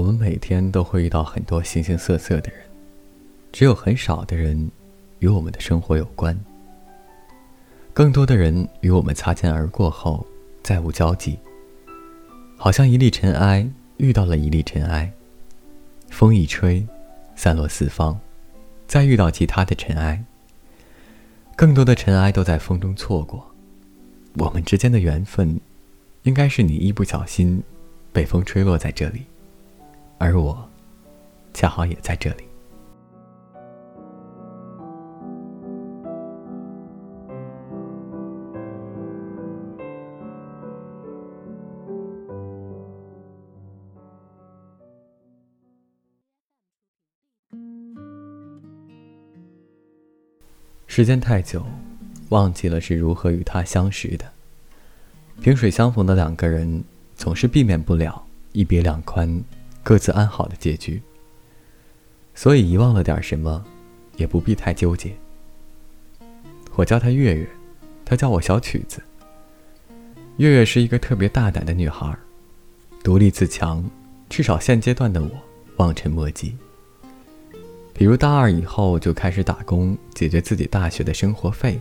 我们每天都会遇到很多形形色色的人，只有很少的人与我们的生活有关。更多的人与我们擦肩而过后再无交集，好像一粒尘埃遇到了一粒尘埃，风一吹，散落四方，再遇到其他的尘埃。更多的尘埃都在风中错过，我们之间的缘分，应该是你一不小心被风吹落在这里，而我，恰好也在这里。时间太久，忘记了是如何与他相识的。萍水相逢的两个人，总是避免不了一别两宽，各自安好的结局。所以遗忘了点什么，也不必太纠结。我叫她月月，她叫我小曲子。月月是一个特别大胆的女孩，独立自强，至少现阶段的我望尘莫及。比如大二以后就开始打工，解决自己大学的生活费。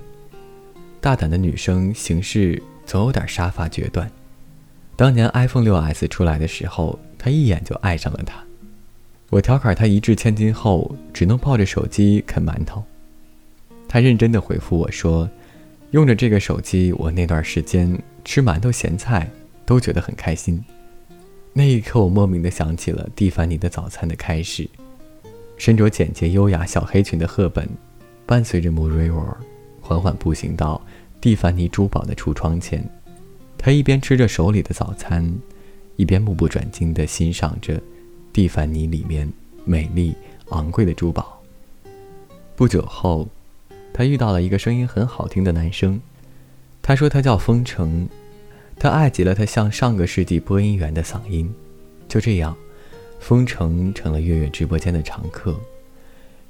大胆的女生行事总有点杀伐决断。当年 iPhone 6s 出来的时候，他一眼就爱上了它。我调侃他一掷千金后只能抱着手机啃馒头。他认真的回复我说：“用着这个手机，我那段时间吃馒头咸菜都觉得很开心。”那一刻，我莫名的想起了蒂凡尼的早餐的开始。身着简洁优雅小黑裙的赫本，伴随着 Muriel 缓缓步行到蒂凡尼珠宝的橱窗前。他一边吃着手里的早餐，一边目不转睛地欣赏着蒂凡尼里面美丽昂贵的珠宝。不久后，他遇到了一个声音很好听的男生。他说他叫风城，他爱极了他像上个世纪播音员的嗓音。就这样。封城成了月月直播间的常客，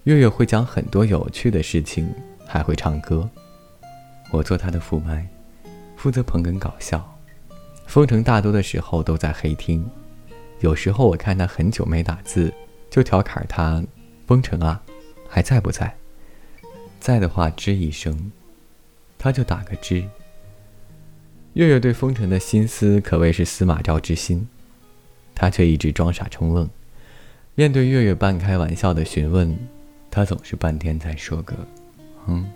月月会讲很多有趣的事情，还会唱歌。我做他的副麦，负责捧哏搞笑。封城大多的时候都在黑厅，有时候我看他很久没打字，就调侃他：“封城啊，还在不在？在的话吱一声，他就打个吱。”月月对封城的心思可谓是司马昭之心。他却一直装傻充愣，面对月月半开玩笑的询问，他总是半天才说个“嗯”。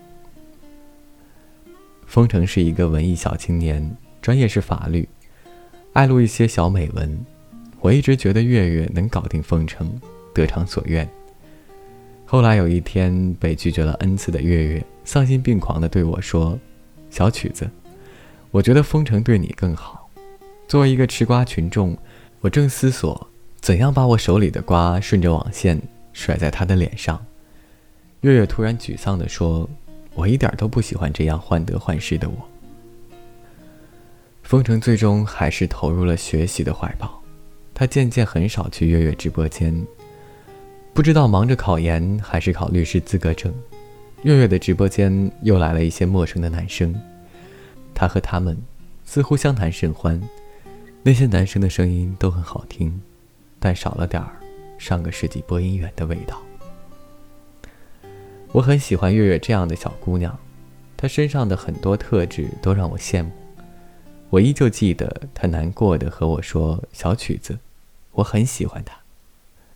封城是一个文艺小青年，专业是法律，爱录一些小美文。我一直觉得月月能搞定丰城，得偿所愿。后来有一天被拒绝了 n 次的月月，丧心病狂地对我说：“小曲子，我觉得丰城对你更好。作为一个吃瓜群众。”我正思索怎样把我手里的瓜顺着网线甩在他的脸上，月月突然沮丧地说：“我一点都不喜欢这样患得患失的我。”风城最终还是投入了学习的怀抱，他渐渐很少去月月直播间，不知道忙着考研还是考律师资格证。月月的直播间又来了一些陌生的男生，他和他们似乎相谈甚欢。那些男生的声音都很好听，但少了点儿上个世纪播音员的味道。我很喜欢月月这样的小姑娘，她身上的很多特质都让我羡慕。我依旧记得他难过的和我说：“小曲子，我很喜欢他。”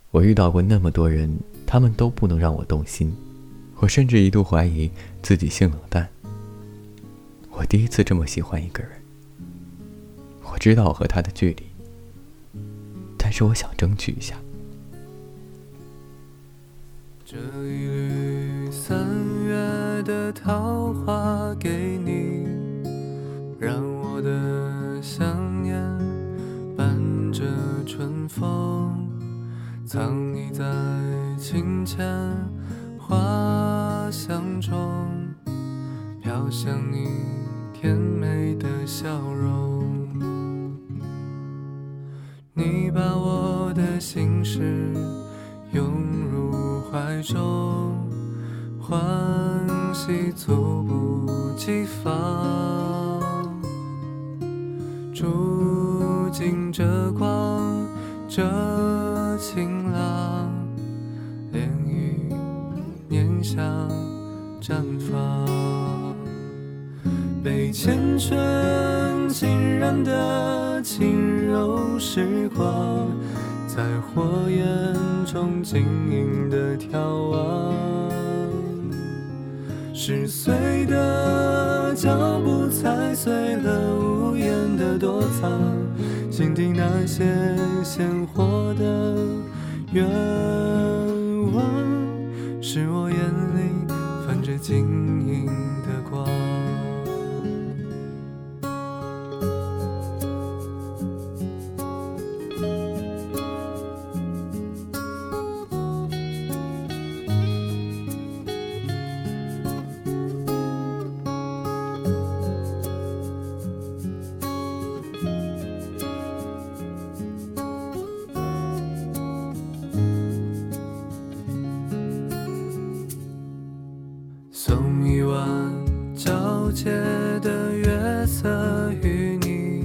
我遇到过那么多人，他们都不能让我动心。我甚至一度怀疑自己性冷淡。我第一次这么喜欢一个人。我知道我和他的距离，但是我想争取一下。这一缕三月的桃花给风，藏匿在清浅花香中，飘向你甜美的笑容。你把我的心事拥入怀中，欢喜猝不及防，住进这光这晴朗，涟漪念想绽放，被缱绻浸染的轻柔时光，在火焰中晶莹的眺望，十岁的脚步踩碎了屋檐的躲藏，心底那些鲜活的愿望，是我眼里泛着晶莹的光。皎洁的月色与你，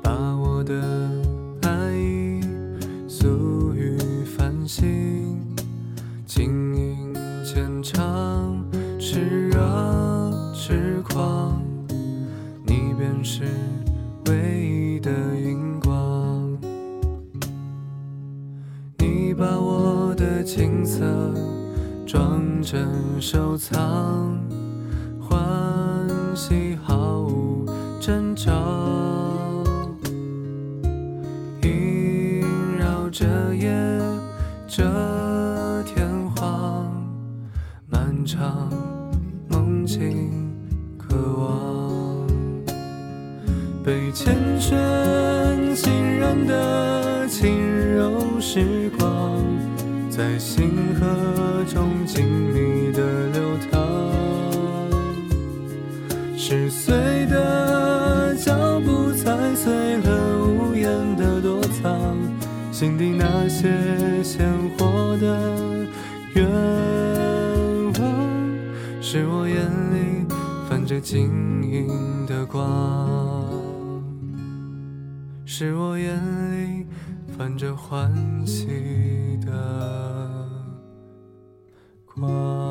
把我的爱意诉于繁星，轻盈浅唱，炽热痴狂，你便是唯一的荧光。你把我的青涩装帧收藏，征兆，萦绕着夜，这天荒，漫长梦境渴望。被缱绻浸染的轻柔时光，在星河中静谧的却鲜活的愿望，是我眼里泛着晶莹的光。是我眼里泛着欢喜的光。